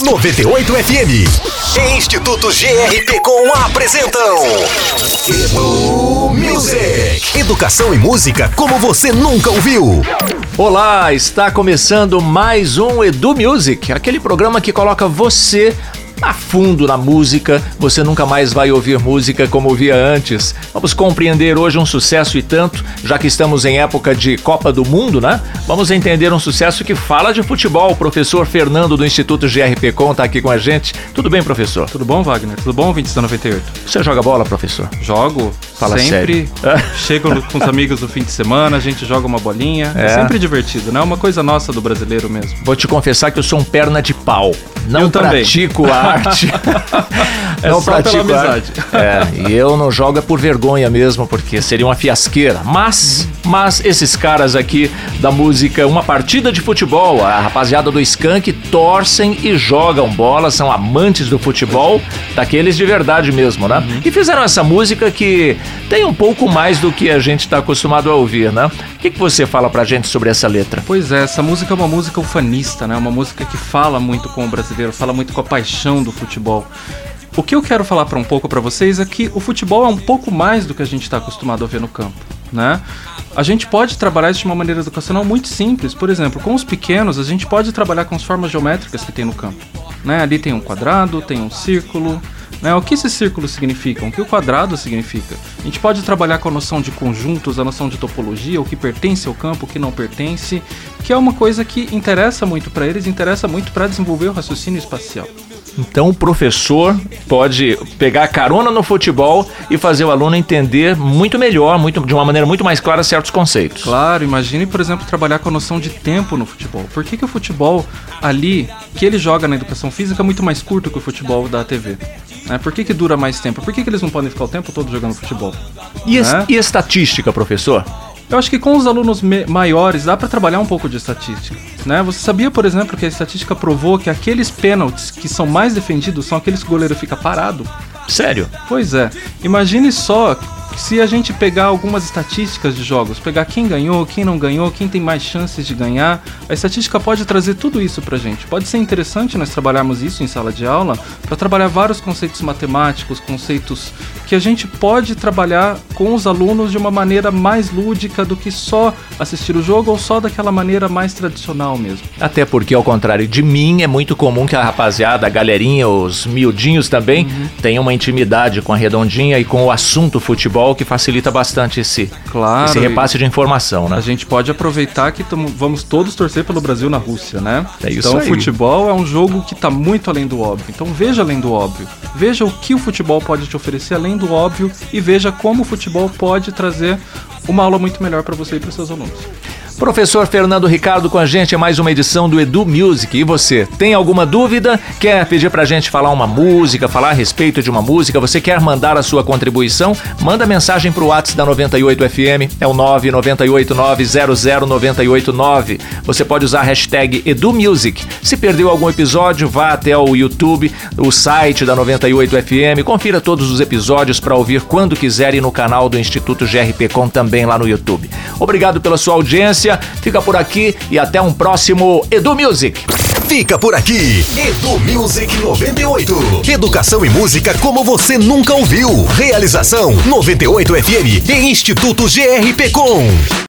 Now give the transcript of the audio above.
98 FM. E Instituto GRP com apresentam. Edu Music. Educação e música como você nunca ouviu. Olá, está começando mais um Edu Music, aquele programa que coloca você a fundo na música, você nunca mais vai ouvir música como ouvia antes. Vamos compreender hoje um sucesso e tanto, já que estamos em época de Copa do Mundo, né? Vamos entender um sucesso que fala de futebol. O professor Fernando do Instituto GRP Com está aqui com a gente. Tudo bem, professor? Tudo bom, Wagner? Tudo bom, 20 98? Você joga bola, professor? Jogo. Fala sempre. sério. Chego com os amigos no fim de semana, a gente joga uma bolinha. É, É. sempre divertido, né? Uma coisa nossa do brasileiro mesmo. Vou te confessar que eu sou um perna de pau. Não Eu também. pratico a arte. É não só pela pratico a amizade. arte. É, e eu não jogo é por vergonha mesmo, porque seria uma fiasqueira. Mas, mas esses caras aqui da música Uma Partida de Futebol, a rapaziada do Skank, torcem e jogam bola, são amantes do futebol, daqueles de verdade mesmo, né? E fizeram essa música que tem um pouco mais do que a gente está acostumado a ouvir, né? O que, que você fala pra gente sobre essa letra? Pois é, essa música é uma música ufanista, né? Uma música que fala muito com o brasileiro, fala muito com a paixão do futebol. O que eu quero falar para um pouco para vocês é que o futebol é um pouco mais do que a gente está acostumado a ver no campo, né? A gente pode trabalhar isso de uma maneira educacional muito simples. Por exemplo, com os pequenos, a gente pode trabalhar com as formas geométricas que tem no campo. Né? Ali tem um quadrado, tem um círculo. Né? O que esses círculos significam? O que o quadrado significa? A gente pode trabalhar com a noção de conjuntos, a noção de topologia, o que pertence ao campo, o que não pertence, que é uma coisa que interessa muito para eles, interessa muito para desenvolver o raciocínio espacial. Então o professor pode pegar carona no futebol e fazer o aluno entender muito melhor, muito, de uma maneira muito mais clara certos conceitos. Claro, imagine, por exemplo, trabalhar com a noção de tempo no futebol. Por que, que o futebol ali, que ele joga na educação física, é muito mais curto que o futebol da TV? Né? Por que, que dura mais tempo? Por que, que eles não podem ficar o tempo todo jogando futebol? E, Né? e estatística, professor? Eu acho que com os alunos maiores dá para trabalhar um pouco de estatística, né? Você sabia, por exemplo, que a estatística provou que aqueles pênaltis que são mais defendidos são aqueles que o goleiro fica parado? Sério? Pois é. Imagine só se a gente pegar algumas estatísticas de jogos, pegar quem ganhou, quem não ganhou, quem tem mais chances de ganhar, a estatística pode trazer tudo isso pra gente. Pode ser interessante nós trabalharmos isso em sala de aula para trabalhar vários conceitos matemáticos, conceitos que a gente pode trabalhar com os alunos de uma maneira mais lúdica do que só assistir o jogo ou só daquela maneira mais tradicional mesmo. Até porque, ao contrário de mim, é muito comum que a rapaziada, a galerinha, os miudinhos também, Uhum. tenham uma intimidade com a redondinha e com o assunto futebol que facilita bastante esse, Claro, esse repasse de informação, A né? gente pode aproveitar que tamo- vamos todos torcer pelo Brasil na Rússia, né? É isso então, aí. o futebol é um jogo que está muito além do óbvio. Então, veja além do óbvio. Veja o que o futebol pode te oferecer além do óbvio e veja como o futebol pode trazer uma aula muito melhor para você e para seus alunos. Professor Fernando Ricardo com a gente é mais uma edição do Edu Music. E você, tem alguma dúvida? Quer pedir pra gente falar uma música, falar a respeito de uma música? Você quer mandar a sua contribuição? Manda mensagem pro WhatsApp da 98 FM, é o 998900989. Você pode usar a hashtag EduMusic. Se perdeu algum episódio, vá até o YouTube, o site da 98 FM, confira todos os episódios para ouvir quando quiser e no canal do Instituto GRP Com também lá no YouTube. Obrigado pela sua audiência, fica por aqui e até um próximo Edu Music. Fica por aqui. Edu Music 98. Educação e música como você nunca ouviu. Realização 98 FM e Instituto GRP Com.